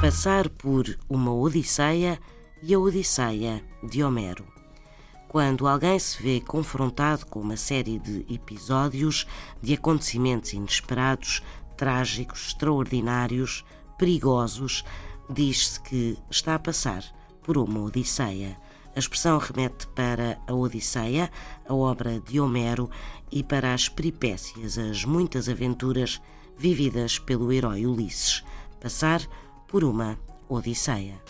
passar por uma Odisseia e a Odisseia de Homero. Quando alguém se vê confrontado com uma série de episódios, de acontecimentos inesperados, trágicos, extraordinários, perigosos, diz-se que está a passar por uma Odisseia. A expressão remete para a Odisseia, a obra de Homero, e para as peripécias, as muitas aventuras vividas pelo herói Ulisses. Passar por uma Odisseia.